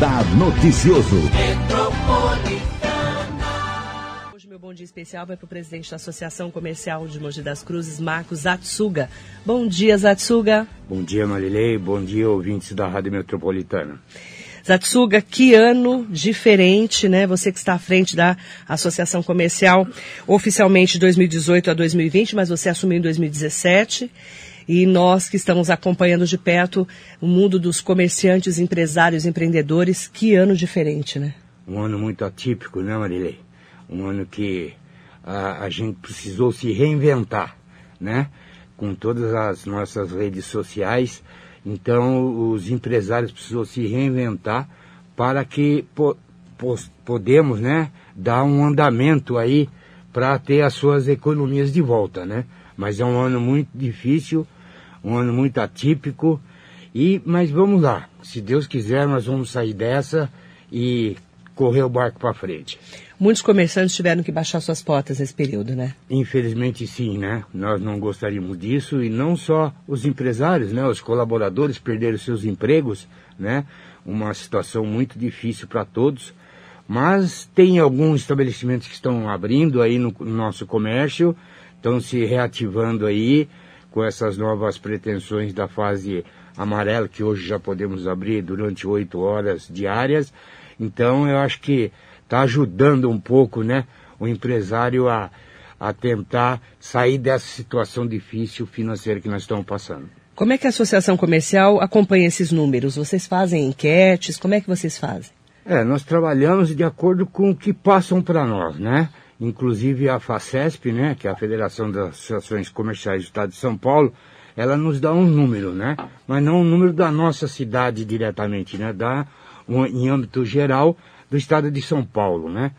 Radar Noticioso. Hoje meu bom dia especial vai para o presidente da Associação Comercial de Mogi das Cruzes, Marcos Zatsuga. Bom dia, Zatsuga. Bom dia, Marilei. Bom dia, ouvintes da Rádio Metropolitana. Zatsuga, que ano diferente, né? Você que está à frente da Associação Comercial, oficialmente de 2018 a 2020, mas você assumiu em 2017. E nós que estamos acompanhando de perto o mundo dos comerciantes, empresários, empreendedores, que ano diferente, né? Um ano muito atípico, né, Marilei? Um ano que a, a gente precisou se reinventar, né? Com todas as nossas redes sociais. Então, os empresários precisam se reinventar para que po, po, podemos, né, dar um andamento aí para ter as suas economias de volta, né? Mas é um ano muito difícil, um ano muito atípico. E, mas vamos lá, se Deus quiser, nós vamos sair dessa e correr o barco para frente. Muitos comerciantes tiveram que baixar suas portas nesse período, né? Infelizmente sim, né? Nós não gostaríamos disso e não só os empresários, né? Os colaboradores perderam seus empregos, né? Uma situação muito difícil para todos. Mas tem alguns estabelecimentos que estão abrindo aí no, no nosso comércio, estão se reativando aí com essas novas pretensões da fase amarela, que hoje já podemos abrir durante oito horas diárias. Então eu acho que está ajudando um pouco, né, o empresário a, a tentar sair dessa situação difícil financeira que nós estamos passando. Como é que a Associação Comercial acompanha esses números? Vocês fazem enquetes? Como é que vocês fazem? É, nós trabalhamos de acordo com o que passam para nós, né? Inclusive a FACESP, né, que é a Federação das Associações Comerciais do Estado de São Paulo, ela nos dá um número, né? Mas não um número da nossa cidade diretamente, né? Dá um, em âmbito geral do estado de São Paulo, né?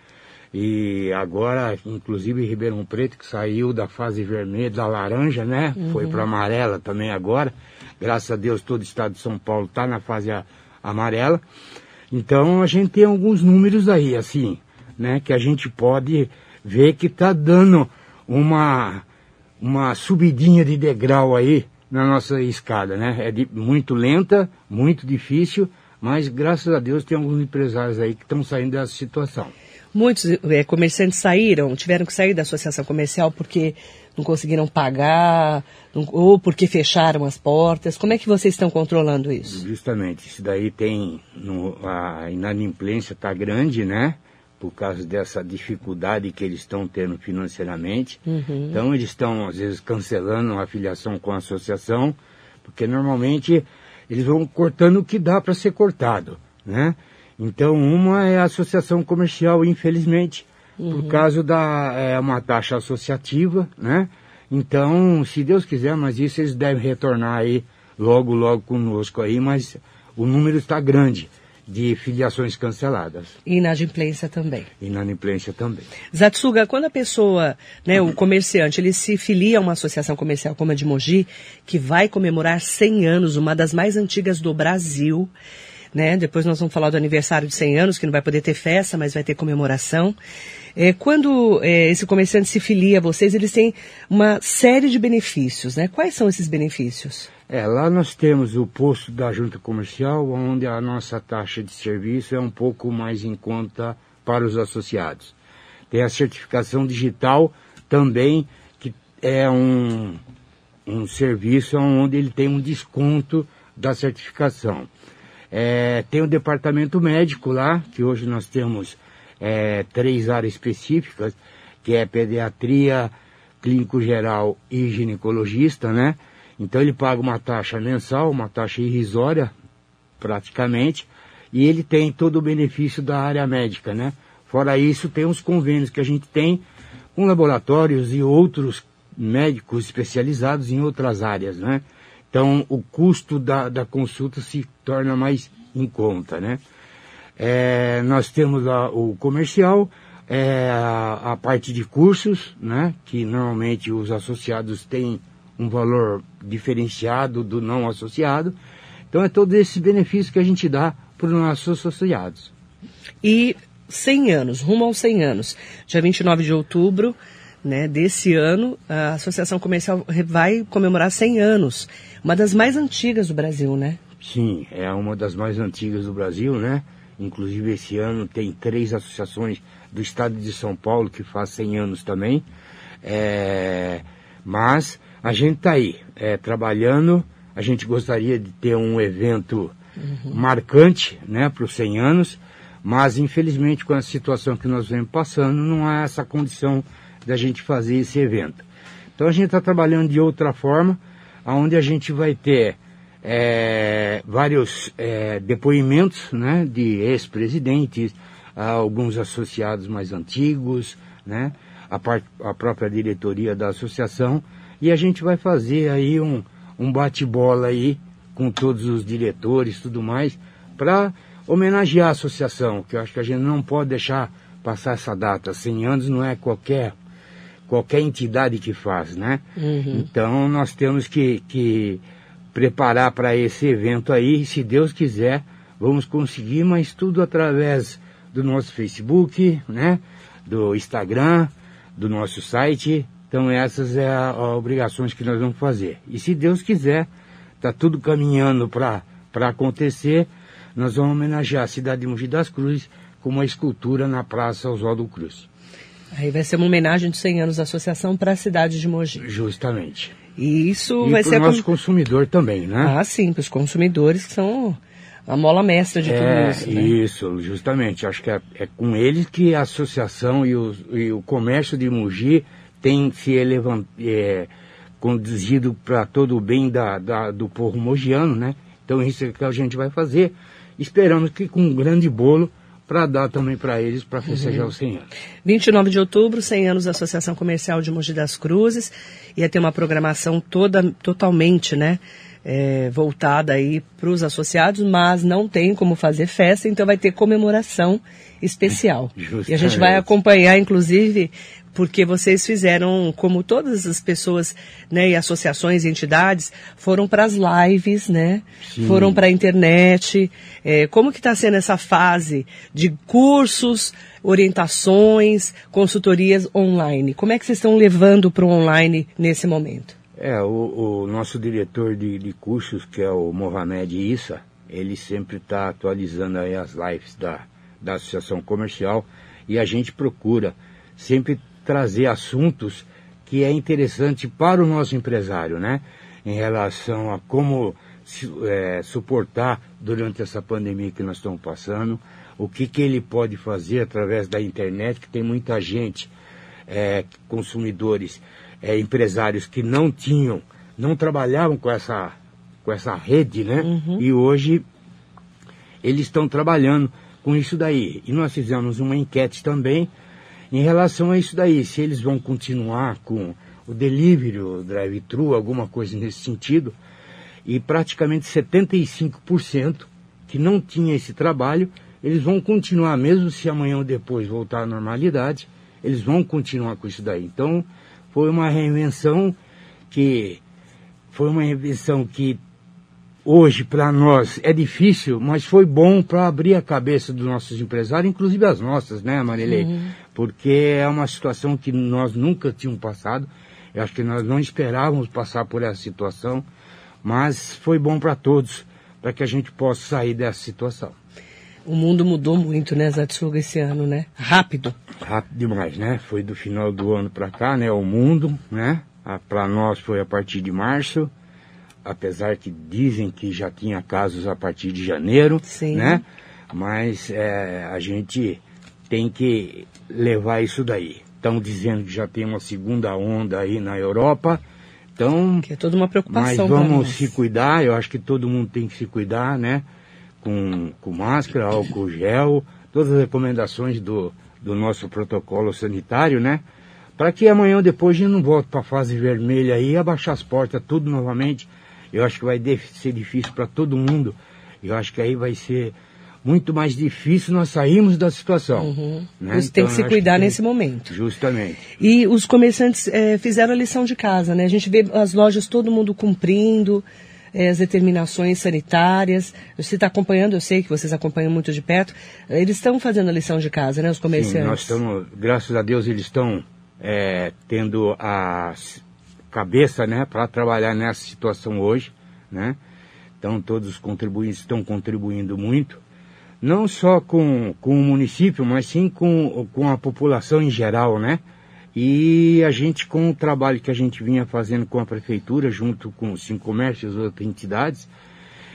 E agora, inclusive, Ribeirão Preto, que saiu da fase vermelha, da laranja, né? Uhum. Foi para amarela também agora. Graças a Deus, todo o estado de São Paulo está na fase a, amarela. Então, a gente tem alguns números aí, assim, né? Que a gente pode ver que está dando uma, uma subidinha de degrau aí na nossa escada, né? É de, muito lenta, muito difícil, mas graças a Deus tem alguns empresários aí que estão saindo dessa situação. Muitos é, comerciantes saíram, tiveram que sair da associação comercial porque não conseguiram pagar, não, ou porque fecharam as portas. Como é que vocês estão controlando isso? Justamente, isso daí tem, no, a inadimplência está grande, né? Por causa dessa dificuldade que eles estão tendo financeiramente. Uhum. Então eles estão, às vezes, cancelando a afiliação com a associação, porque normalmente eles vão cortando o que dá para ser cortado, né? Então, uma é a associação comercial, infelizmente, uhum. por causa da é, uma taxa associativa, né? Então, se Deus quiser, mas isso eles devem retornar aí logo, logo conosco aí, mas o número está grande de filiações canceladas. E inadimplência também. Inadimplência também. Zatsuga, quando a pessoa, né, o comerciante, ele se filia a uma associação comercial como a de Mogi, que vai comemorar 100 anos, uma das mais antigas do Brasil, né? Depois nós vamos falar do aniversário de 100 anos, que não vai poder ter festa, mas vai ter comemoração. É, quando é, esse comerciante se filia a vocês, eles têm uma série de benefícios, né? Quais são esses benefícios? É, lá nós temos o posto da junta comercial, onde a nossa taxa de serviço é um pouco mais em conta para os associados. Tem a certificação digital também, que é um, um serviço onde ele tem um desconto da certificação. É, tem o departamento médico lá, que hoje nós temos é, três áreas específicas, que é pediatria, clínico geral e ginecologista, né? Então ele paga uma taxa mensal, uma taxa irrisória, praticamente, e ele tem todo o benefício da área médica, né? Fora isso, tem os convênios que a gente tem com laboratórios e outros médicos especializados em outras áreas, né? Então, o custo da, da consulta se torna mais em conta, né? É, nós temos a, o comercial, é, a, a, parte de cursos, né? Que normalmente os associados têm um valor diferenciado do não associado. Então é todo esse benefício que a gente dá para os nossos associados. E 100 anos, rumo aos 100 anos. Dia 29 de outubro né, desse ano, a Associação Comercial vai comemorar 100 anos. Uma das mais antigas do Brasil, né? Sim, é uma das mais antigas do Brasil, né? Inclusive esse ano tem três associações do estado de São Paulo que faz 100 anos também. É, mas a gente está aí, é, trabalhando. A gente gostaria de ter um evento uhum. marcante né, para os 100 anos, mas infelizmente com a situação que nós vemos passando, não há essa condição da gente fazer esse evento. Então a gente está trabalhando de outra forma, onde a gente vai ter é, vários é, depoimentos né, de ex-presidentes, alguns associados mais antigos, né, a, part, a própria diretoria da associação, e a gente vai fazer aí um, um bate-bola aí com todos os diretores e tudo mais, para homenagear a associação, que eu acho que a gente não pode deixar passar essa data. 100 anos não é qualquer qualquer entidade que faz, né? Uhum. Então nós temos que, que preparar para esse evento aí, se Deus quiser, vamos conseguir, mas tudo através do nosso Facebook, né? Do Instagram, do nosso site. Então essas é as obrigações que nós vamos fazer. E se Deus quiser, está tudo caminhando para acontecer, nós vamos homenagear a cidade de Mogi das Cruzes com uma escultura na Praça Oswaldo Cruz. Aí vai ser uma homenagem de 100 anos da associação para a cidade de Mogi. Justamente. E isso e vai ser... para o nosso com... consumidor também, né? Ah, sim, para os consumidores que são a mola mestra de é, tudo isso. Né? Isso, justamente. Acho que é, é, com eles que a associação e o, e o comércio de Mogi tem se elevant, é, conduzido para todo o bem da, da, do povo mogiano, né? Então isso é que a gente vai fazer. Esperamos que com um grande bolo para dar também para eles para festejar uhum. os 100 anos. 29 de outubro, 100 anos da Associação Comercial de Mogi das Cruzes. Ia ter uma programação toda, totalmente, né? É, voltada aí para os associados, mas não tem como fazer festa, então vai ter comemoração especial. Justamente. E a gente vai acompanhar, inclusive, porque vocês fizeram, como todas as pessoas, né, e associações e entidades, foram para as lives, né, Sim. foram para a internet. É, como que está sendo essa fase de cursos, orientações, consultorias online? Como é que vocês estão levando para o online nesse momento? É, o, o nosso diretor de, de, cursos, que é o Mohamed Issa, ele sempre está atualizando aí as lives da, da Associação Comercial e a gente procura sempre trazer assuntos que é interessante para o nosso empresário, né? Em relação a como é, suportar durante essa pandemia que nós estamos passando, o que, que ele pode fazer através da internet, que tem muita gente, é, consumidores, é, empresários que não tinham, não trabalhavam com essa, com essa rede, né? Uhum. E hoje eles estão trabalhando com isso daí. E nós fizemos uma enquete também em relação a isso daí, se eles vão continuar com o delivery, o drive-thru, alguma coisa nesse sentido, e praticamente 75% que não tinha esse trabalho, eles vão continuar, mesmo se amanhã ou depois voltar à normalidade, eles vão continuar com isso daí. Então, foi uma reinvenção que foi uma reinvenção que hoje para nós é difícil, mas foi bom para abrir a cabeça dos nossos empresários, inclusive as nossas, né, Marilei? Uhum. Porque é uma situação que nós nunca tínhamos passado. Eu acho que nós não esperávamos passar por essa situação, mas foi bom para todos, para que a gente possa sair dessa situação. O mundo mudou muito, né, Zatsuga, esse ano, né? Rápido. Rápido demais, né? Foi do final do ano para cá, né? O mundo, né? Para nós foi a partir de março apesar que dizem que já tinha casos a partir de janeiro, Sim. né? Mas é, a gente tem que levar isso daí. Estão dizendo que já tem uma segunda onda aí na Europa. Então, que é toda uma preocupação. Mas vamos se cuidar, eu acho que todo mundo tem que se cuidar, né? Com, com máscara, álcool gel, todas as recomendações do, do nosso protocolo sanitário, né? Para que amanhã ou depois a gente não volte para a fase vermelha aí, abaixar as portas tudo novamente eu acho que vai ser difícil para todo mundo. Eu acho que aí vai ser muito mais difícil nós sairmos da situação. Uhum. Né? Então, tem que se cuidar que tem... nesse momento. Justamente. E os comerciantes é, fizeram a lição de casa, né? A gente vê as lojas, todo mundo cumprindo é, as determinações sanitárias. Você está acompanhando, eu sei que vocês acompanham muito de perto. Eles estão fazendo a lição de casa, né? Os comerciantes. Sim, nós estamos, graças a Deus, eles estão é, tendo a cabeça, né, para trabalhar nessa situação hoje, né? Então todos os contribuintes estão contribuindo muito, não só com, com o município, mas sim com, com a população em geral, né? E a gente, com o trabalho que a gente vinha fazendo com a prefeitura, junto com os cinco comércios e outras entidades,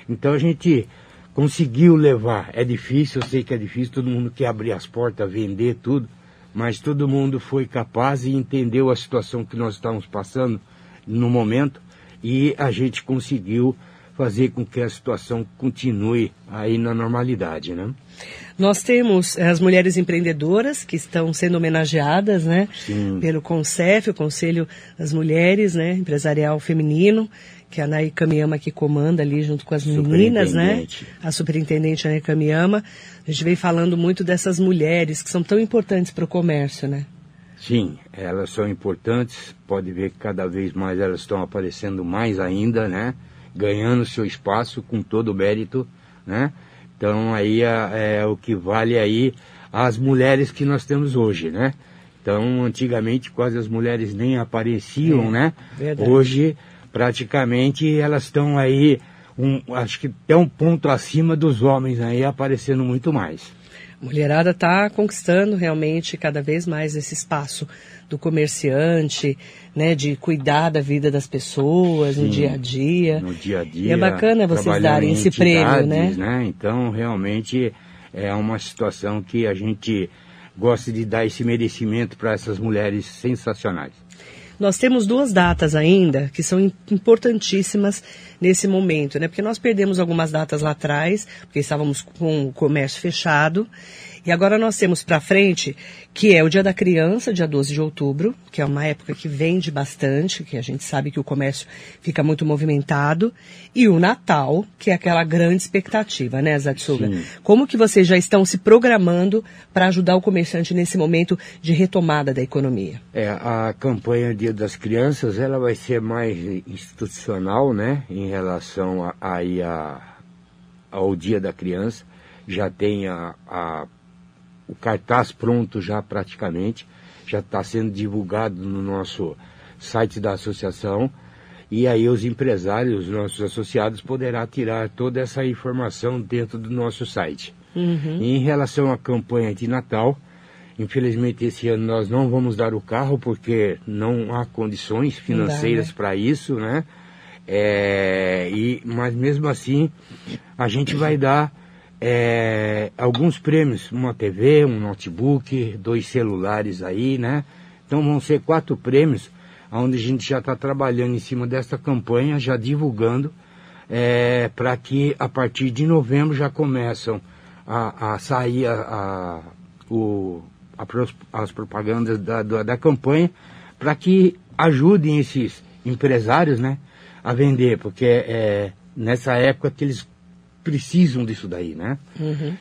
então a gente conseguiu levar. É difícil, eu sei que é difícil, todo mundo quer abrir as portas, vender tudo, mas todo mundo foi capaz e entendeu a situação que nós estávamos passando no momento e a gente conseguiu fazer com que a situação continue aí na normalidade, né? Nós temos as mulheres empreendedoras que estão sendo homenageadas, né? Sim. Pelo CONCEF, o Conselho das Mulheres, né? Empresarial Feminino, que é a Nay Kamiyama que comanda ali junto com as meninas, né? A superintendente Nay Kamiyama. A gente vem falando muito dessas mulheres que são tão importantes para o comércio, né? Sim, elas são importantes. Pode ver que cada vez mais elas estão aparecendo mais ainda, né? Ganhando seu espaço com todo o mérito, né? Então aí é, é o que vale aí as mulheres que nós temos hoje, né? Então antigamente quase as mulheres nem apareciam, É, né? verdade. Hoje praticamente elas estão aí, um, acho que até um ponto acima dos homens aí aparecendo muito mais. A mulherada está conquistando realmente cada vez mais esse espaço do comerciante, né, de cuidar da vida das pessoas no Sim, dia a dia. no dia a dia. E é bacana vocês darem em esse prêmio, né? entidades, Então, realmente, é uma situação que a gente gosta de dar esse merecimento para essas mulheres sensacionais. Nós temos duas datas ainda que são im- importantíssimas nesse momento, né? Porque nós perdemos algumas datas lá atrás, porque estávamos com o comércio fechado. E agora nós temos para frente, que é o Dia da Criança, dia 12 de outubro, que é uma época que vende bastante, que a gente sabe que o comércio fica muito movimentado, e o Natal, que é aquela grande expectativa, né, Zatsuga? Sim. Como que vocês já estão se programando para ajudar o comerciante nesse momento de retomada da economia? É, a campanha Dia das Crianças, ela vai ser mais institucional, né, em relação a, aí a, ao Dia da Criança. Já tem a, a- o cartaz pronto já praticamente, já está sendo divulgado no nosso site da associação. E aí os empresários, os nossos associados, poderá tirar toda essa informação dentro do nosso site. Em relação à campanha de Natal, infelizmente esse ano nós não vamos dar o carro porque não há condições financeiras né? para isso, né? É, e, mas mesmo assim, a gente vai dar é, alguns prêmios, uma TV, um notebook, dois celulares aí, né? Então vão ser quatro prêmios, onde a gente já está trabalhando em cima dessa campanha, já divulgando, para que a partir de novembro já começam a, a sair a, a- o- as propagandas da, da, da campanha, para que ajudem esses empresários né, a vender, porque é nessa época que eles precisam disso daí, né?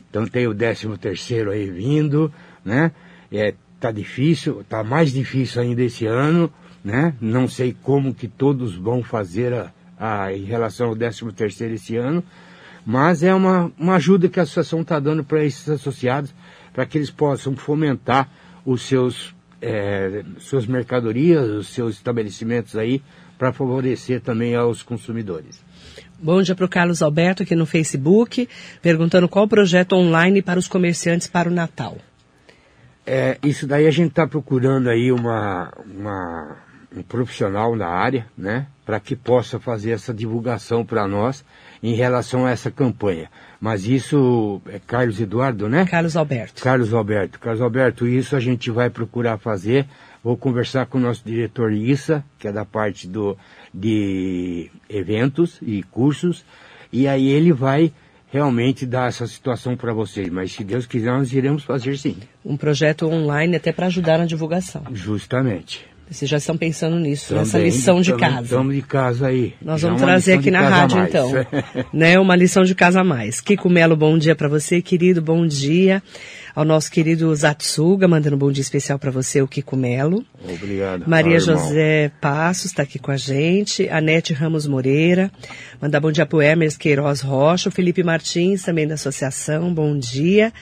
Então tem o 13 terceiro aí vindo, né? É, tá difícil, tá mais difícil ainda esse ano, né? Não sei como que todos vão fazer a, a- em relação ao 13 terceiro esse ano, mas é uma, uma ajuda que a associação está dando para esses associados, para que eles possam fomentar os seus é, suas mercadorias, os seus estabelecimentos aí, para favorecer também aos consumidores. Bom dia para o Carlos Alberto aqui no Facebook, perguntando qual o projeto online para os comerciantes para o Natal. É, isso daí a gente está procurando aí uma, uma- um profissional na área, né, para que possa fazer essa divulgação para nós em relação a essa campanha. Mas isso é Carlos Eduardo, né? Carlos Alberto. Carlos Alberto. Carlos Alberto, isso a gente vai procurar fazer. Vou conversar com o nosso diretor Issa, que é da parte do, de eventos e cursos, e aí ele vai realmente dar essa situação para vocês. Mas se Deus quiser, nós iremos fazer sim. Um projeto online até para ajudar na divulgação. Justamente. Vocês já estão pensando nisso, nessa Também- lição de também casa. Estamos de casa aí. Nós Já vamos trazer aqui na rádio, então. né? Uma lição de casa a mais. Kiko Melo, bom dia para você, querido. Bom dia ao nosso querido Zatsuga, mandando um bom dia especial para você, o Kiko Melo. Obrigado. Maria Fala, irmão. José Passos está aqui com a gente. Anete Ramos Moreira. Mandar bom dia para o Hermes Queiroz Rocha. O Felipe Martins, também da associação. Bom dia.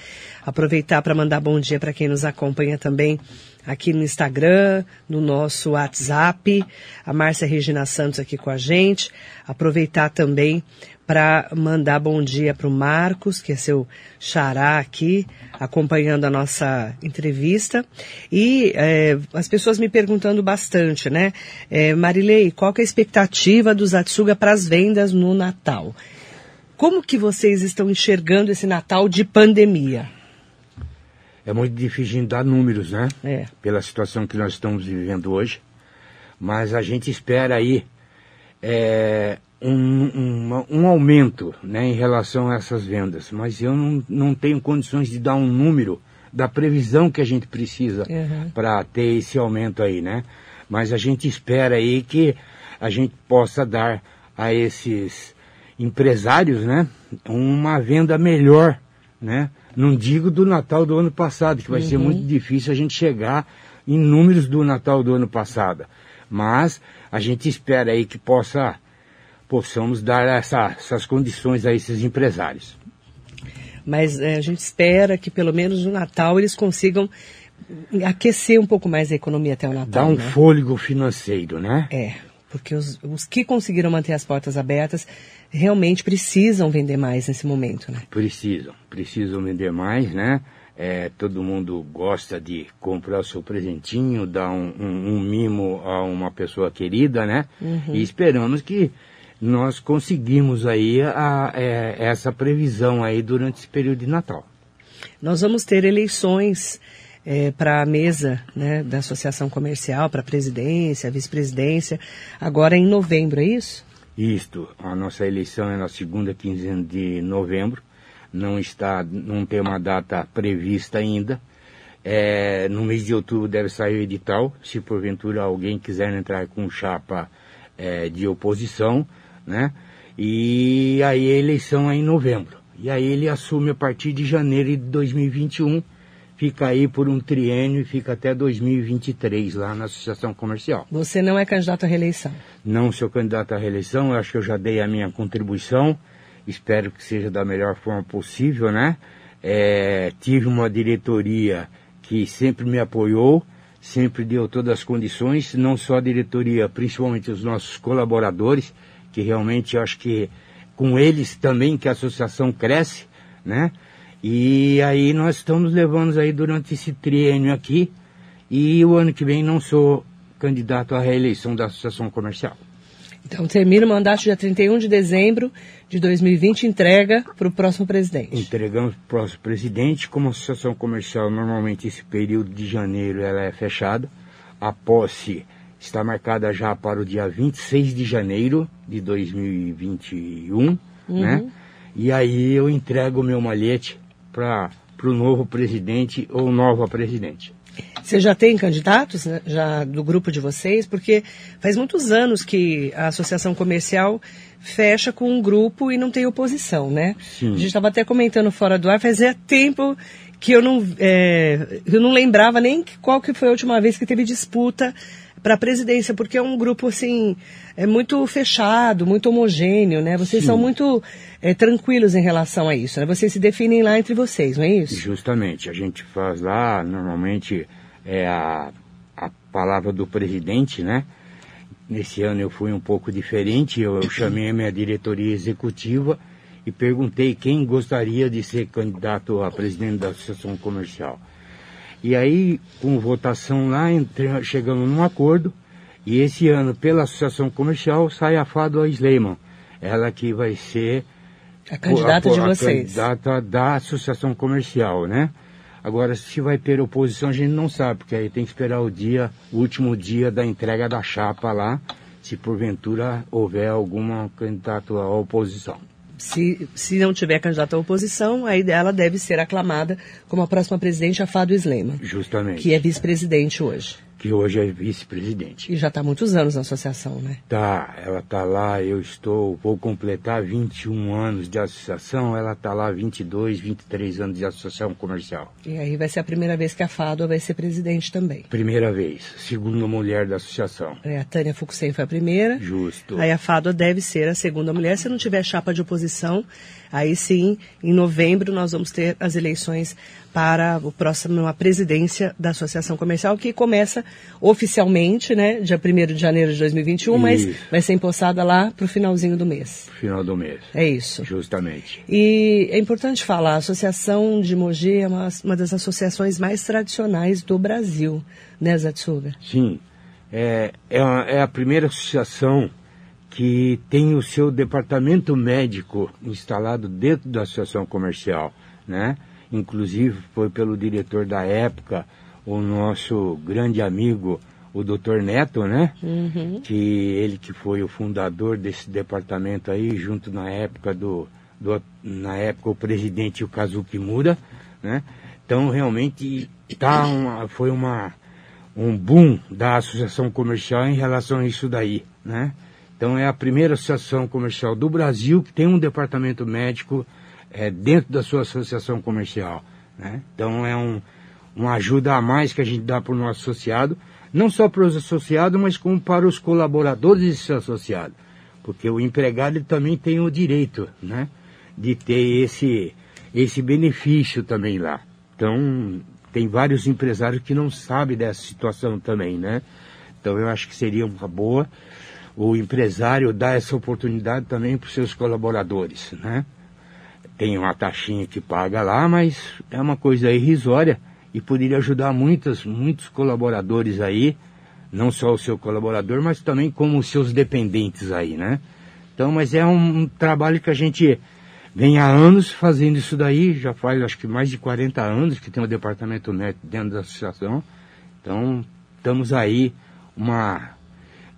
Aproveitar para mandar bom dia para quem nos acompanha também aqui no Instagram, no nosso WhatsApp. A Márcia Regina Santos aqui com a gente. Aproveitar também para mandar bom dia para o Marcos, que é seu xará aqui, acompanhando a nossa entrevista. E é, as pessoas me perguntando bastante, né? É, Marilei, qual é a expectativa dos Atsuga para as vendas no Natal? Como que vocês estão enxergando esse Natal de pandemia? É muito difícil de dar números, né? É. Pela situação que nós estamos vivendo hoje. Mas a gente espera aí é, um, um, um, aumento né, em relação a essas vendas. Mas eu não, não tenho condições de dar um número da previsão que a gente precisa Uhum. para ter esse aumento aí, né? Mas a gente espera aí que a gente possa dar a esses empresários, né, uma venda melhor, né? Não digo do Natal do ano passado, que vai ser muito difícil a gente chegar em números do Natal do ano passado. Mas a gente espera aí que possa possamos dar essa- essas condições a esses empresários. Mas é, a gente espera que pelo menos no Natal eles consigam aquecer um pouco mais a economia até o Natal. Dá um né? fôlego financeiro, né? É, porque os, os que conseguiram manter as portas abertas realmente precisam vender mais nesse momento, né? Precisam, precisam vender mais, né? É, todo mundo gosta de comprar o seu presentinho, dar um, um- um mimo a uma pessoa querida, né? E esperamos que nós conseguimos aí a- é, essa previsão aí durante esse período de Natal. Nós vamos ter eleições para a mesa né, da Associação Comercial, para a presidência, vice-presidência, agora em novembro, é isso? Isto, a nossa eleição é na segunda quinzena de novembro, não está, não tem uma data prevista ainda. É, no mês de outubro deve sair o edital, se porventura alguém quiser entrar com chapa é, de oposição, né? E aí a eleição é em novembro. E aí ele assume a partir de janeiro de 2021, fica aí por um triênio e fica até 2023 lá na Associação Comercial. Você não é candidato à reeleição. Não sou candidato à reeleição, eu acho que eu já dei a minha contribuição, espero que seja da melhor forma possível, né? É, tive uma diretoria que sempre me apoiou, sempre deu todas as condições, não só a diretoria, principalmente os nossos colaboradores, que realmente eu acho que com eles também que a associação cresce, né? E aí nós estamos levando aí durante esse triênio aqui, e o ano que vem não sou candidato à reeleição da Associação Comercial. Então termina o mandato dia 31 de dezembro de 2020 entrega para o próximo presidente. Entregamos para o próximo presidente. Como a associação comercial, normalmente esse período de janeiro ela é fechada. A posse está marcada já para o dia 26 de janeiro de 2021, né? E aí eu entrego o meu malhete para o novo presidente ou nova presidente. Você já tem candidatos né, já do grupo de vocês? Porque faz muitos anos que a associação comercial fecha com um grupo e não tem oposição, né? Sim. A gente estava até comentando fora do ar, fazia tempo que eu não, é, eu não lembrava nem qual que foi a última vez que teve disputa para a presidência, porque é um grupo assim é muito fechado, muito homogêneo, né? Vocês Sim. são muito é, tranquilos em relação a isso, né? Vocês se definem lá entre vocês, não é isso? Justamente, a gente faz lá, normalmente, é a, a palavra do presidente, né? Nesse ano eu fui um pouco diferente, eu, eu chamei a minha diretoria executiva e perguntei quem gostaria de ser candidato a presidente da Associação Comercial. E aí, com votação lá, entre- chegamos num acordo, e esse ano, pela Associação Comercial, sai a Fado Sleiman, ela que vai ser A candidata de a vocês. candidata da associação comercial, né? Agora, se vai ter oposição, a gente não sabe, porque aí tem que esperar o dia, o último dia da entrega da chapa lá, se porventura houver alguma candidato à oposição. Se, se não tiver candidato à oposição, aí ela deve ser aclamada como a próxima presidente, a Fado Slema, Justamente. que é vice-presidente hoje. Que hoje é vice-presidente. E já está há muitos anos na associação, né? Tá, ela tá lá, eu estou, vou completar 21 anos de associação, ela tá lá 22, 23 anos de associação comercial. E aí vai ser a primeira vez que a Fado vai ser presidente também. Primeira vez, segunda mulher da associação. É, a Tânia Fuxen foi a primeira. Justo. Aí a Fado deve ser a segunda mulher. Se não tiver chapa de oposição, aí sim, em novembro, nós vamos ter as eleições para o próximo, a presidência da Associação Comercial, que começa oficialmente, né, dia 1 de janeiro de 2021, mas Isso. vai ser empossada lá para o finalzinho do mês. Final do mês. É isso. Justamente. E é importante falar, a Associação de Mogi é uma, uma das associações mais tradicionais do Brasil, né, Zatsuga? Sim. É, é, a, é a primeira associação que tem o seu departamento médico instalado dentro da associação comercial, né? Inclusive foi pelo diretor da época, o nosso grande amigo, o Dr. Neto, né? Uhum. Que ele que foi o fundador desse departamento aí, junto na época do, do na época o presidente o Kazuki Mura, né? Então realmente tá uma, foi uma um boom da associação comercial em relação a isso daí, né? Então é a primeira associação comercial do Brasil que tem um departamento médico é, dentro da sua associação comercial, né? Então é um, uma ajuda a mais que a gente dá para o nosso associado, não só para os associados, mas como para os colaboradores desse associado, porque o empregado também tem o direito, né? De ter esse esse benefício também lá. Então tem vários empresários que não sabem dessa situação também, né? Então eu acho que seria uma boa o empresário dar essa oportunidade também para os seus colaboradores, né? Tem uma taxinha que paga lá, mas é uma coisa irrisória e poderia ajudar muitas, muitos colaboradores aí, não só o seu colaborador, mas também como os seus dependentes aí, né? Então, mas é um, um trabalho que a gente vem há anos fazendo isso daí, já faz acho que mais de 40 anos que tem o departamento médico dentro da associação. Então, estamos aí uma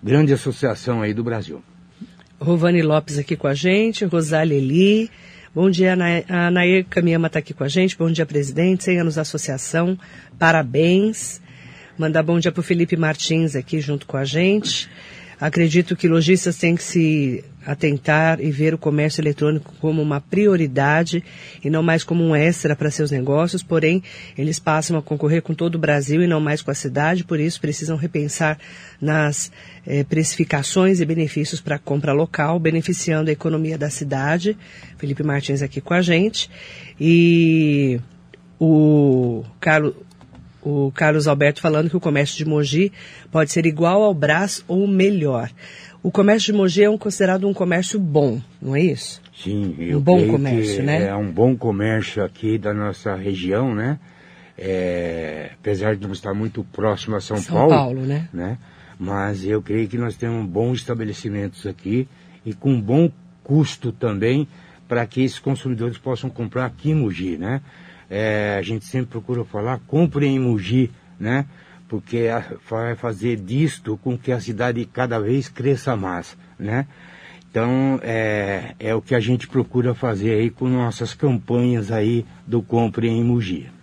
grande associação aí do Brasil. Rovani Lopes aqui com a gente, Rosália Eli. Bom dia, a Nair Camiyama está aqui com a gente. Bom dia, presidente. 100 anos da associação. Parabéns. Mandar bom dia para o Felipe Martins aqui junto com a gente. Acredito que lojistas têm que se atentar e ver o comércio eletrônico como uma prioridade e não mais como um extra para seus negócios, porém, eles passam a concorrer com todo o Brasil e não mais com a cidade, por isso precisam repensar nas eh, precificações e benefícios para a compra local, beneficiando a economia da cidade. Felipe Martins aqui com a gente. E o Carlos, o Carlos Alberto falando que o comércio de Mogi pode ser igual ao Brás ou melhor. O comércio de Mogi é um, considerado um comércio bom, não é isso? Sim, eu Um bom creio comércio, que né? É um bom comércio aqui da nossa região, né? É, apesar de não estar muito próximo a São, São Paulo, né? né? Mas eu creio que nós temos bons estabelecimentos aqui e com bom custo também para que esses consumidores possam comprar aqui em Mogi, né? É, a gente sempre procura falar, comprem em Mogi, né? Porque vai fazer disto com que a cidade cada vez cresça mais, né? Então, é, é o que a gente procura fazer aí com nossas campanhas aí do Compre em Mogi.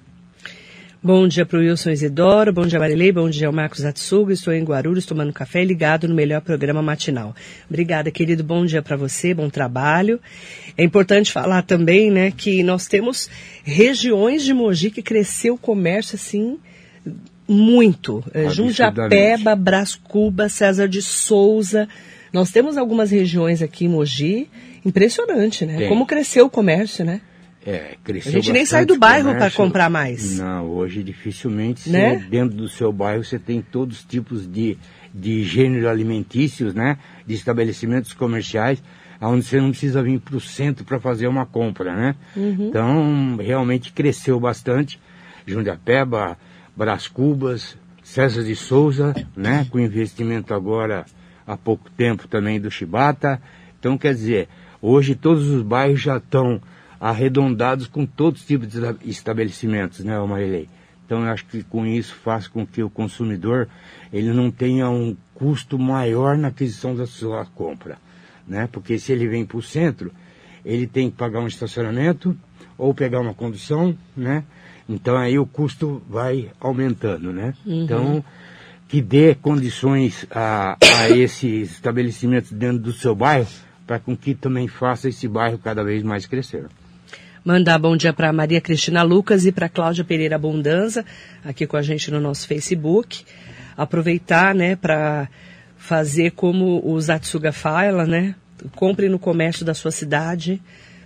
Bom dia para o Wilson Isidoro, bom dia Marilei, bom dia ao Marcos Atsuga, estou em Guarulhos tomando café ligado no melhor programa matinal. Obrigada, querido, bom dia para você, bom trabalho. É importante falar também, né, que nós temos regiões de Mogi que cresceu o comércio assim muito. É. Jundiapeba, Brás Cuba, César de Souza. Nós temos algumas regiões aqui em Mogi, impressionante, né? Tem. Como cresceu o comércio, né? É, cresceu A gente nem sai do bairro para comprar mais. Não, hoje dificilmente, Né? você, dentro do seu bairro, você tem todos os tipos de, de gênero alimentícios, né? De estabelecimentos comerciais, onde você não precisa vir para o centro para fazer uma compra, né? Uhum. Então, realmente cresceu bastante. Jundiapeba, Brás Cubas, César de Souza, né? Com investimento agora há pouco tempo também do Chibata. Então, quer dizer, hoje todos os bairros já estão arredondados com todos os tipos de esta- estabelecimentos, né, Marilei? Então, eu acho que com isso faz com que o consumidor ele não tenha um custo maior na aquisição da sua compra, né? Porque se ele vem para o centro, ele tem que pagar um estacionamento ou pegar uma condução, né? Então aí o custo vai aumentando, né? Então que dê condições a, a esses estabelecimentos dentro do seu bairro para com que também faça esse bairro cada vez mais crescer. Mandar bom dia para Maria Cristina Lucas e para Cláudia Pereira Abundanza, aqui com a gente no nosso Facebook. Aproveitar, né, para fazer como o Zatsuga fala, né? Compre no comércio da sua cidade,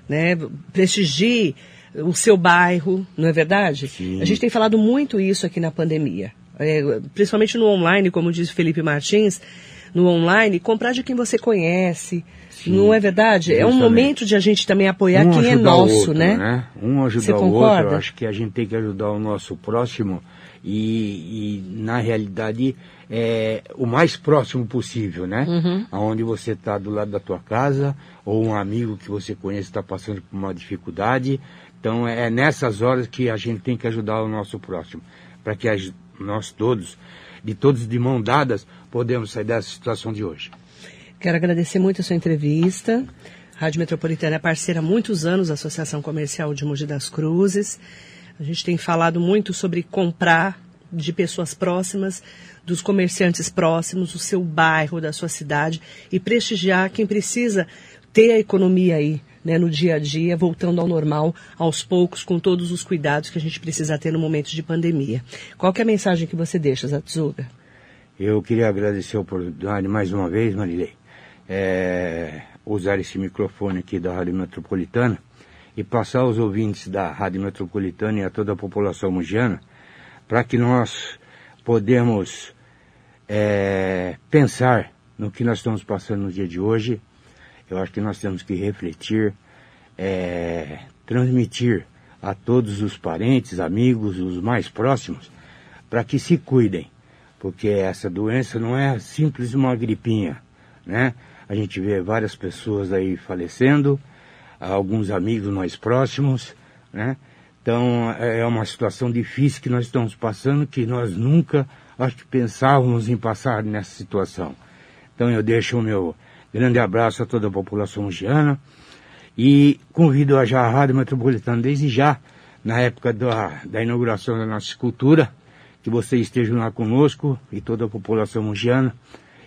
né? Prestigie o seu bairro, não é verdade? Sim. A gente tem falado muito isso aqui na pandemia. é, principalmente no online, como diz Felipe Martins, no online, comprar de quem você conhece. Sim, não é verdade? Justamente. É um momento de a gente também apoiar um quem é nosso, outro, né? né? Um ajudar o outro. Eu acho que a gente tem que ajudar o nosso próximo e, e na realidade é, o mais próximo possível, né? Uhum. Onde você está do lado da tua casa ou um amigo que você conhece está passando por uma dificuldade. Então é nessas horas que a gente tem que ajudar o nosso próximo, para que nós todos, de todos de mão dadas, podemos sair dessa situação de hoje. Quero agradecer muito a sua entrevista. Rádio Metropolitana é parceira há muitos anos da Associação Comercial de Mogi das Cruzes. A gente tem falado muito sobre comprar de pessoas próximas, dos comerciantes próximos, do seu bairro, da sua cidade e prestigiar quem precisa ter a economia aí, né, no dia a dia, voltando ao normal, aos poucos, com todos os cuidados que a gente precisa ter no momento de pandemia. Qual é a mensagem que você deixa, Zatsuga? Eu queria agradecer a oportunidade mais uma vez, Marilei é, usar esse microfone aqui da Rádio Metropolitana e passar aos ouvintes da Rádio Metropolitana e a toda a população mugiana para que nós podemos é, pensar no que nós estamos passando no dia de hoje. Eu acho que nós temos que refletir, é, transmitir a todos os parentes, amigos, os mais próximos, para que se cuidem, porque essa doença não é simples uma gripinha, né? A gente vê várias pessoas aí falecendo, alguns amigos mais próximos, né? Então é uma situação difícil que nós estamos passando, que nós nunca, acho que pensávamos em passar nessa situação. Então eu deixo o meu grande abraço a toda a população mugiana e convido a já a Rádio Metropolitana desde já, na época da, da inauguração da nossa escultura, que vocês estejam lá conosco e toda a população mugiana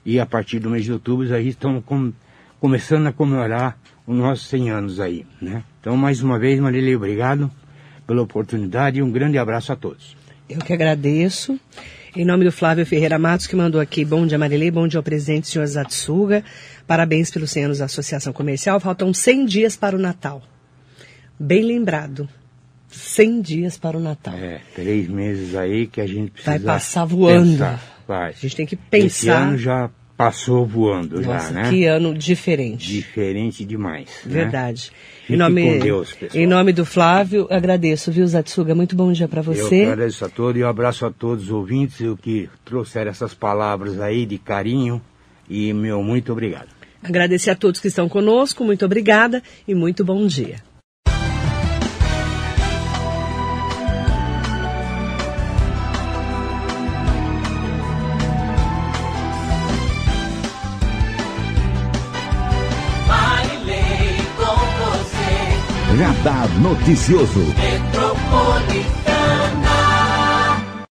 e a partir do mês de outubro aí estão com, começando a comemorar os nossos 100 anos aí, né? Então, mais uma vez, Marília, obrigado pela oportunidade e um grande abraço a todos. Eu que agradeço. Em nome do Flávio Ferreira Matos, que mandou aqui, bom dia Marilei, bom dia ao presidente, senhor Zatsuga. Parabéns pelos 100 anos da Associação Comercial. Faltam 100 dias para o Natal. Bem lembrado. 100 dias para o Natal. É, três meses aí que a gente precisa Vai passar voando. Pensar. Vai. A gente tem que pensar. Esse ano já passou voando Nossa, já, né? que ano diferente. Diferente demais. Né? Verdade. Né? Em nome, com Deus, pessoal. Em nome do Flávio, agradeço, viu, Zatsuga? Muito bom dia para você. Eu agradeço a todos e um abraço a todos os ouvintes que trouxeram essas palavras aí de carinho e meu muito obrigado. Agradecer a todos que estão conosco, muito obrigada e muito bom dia. Radar Noticioso.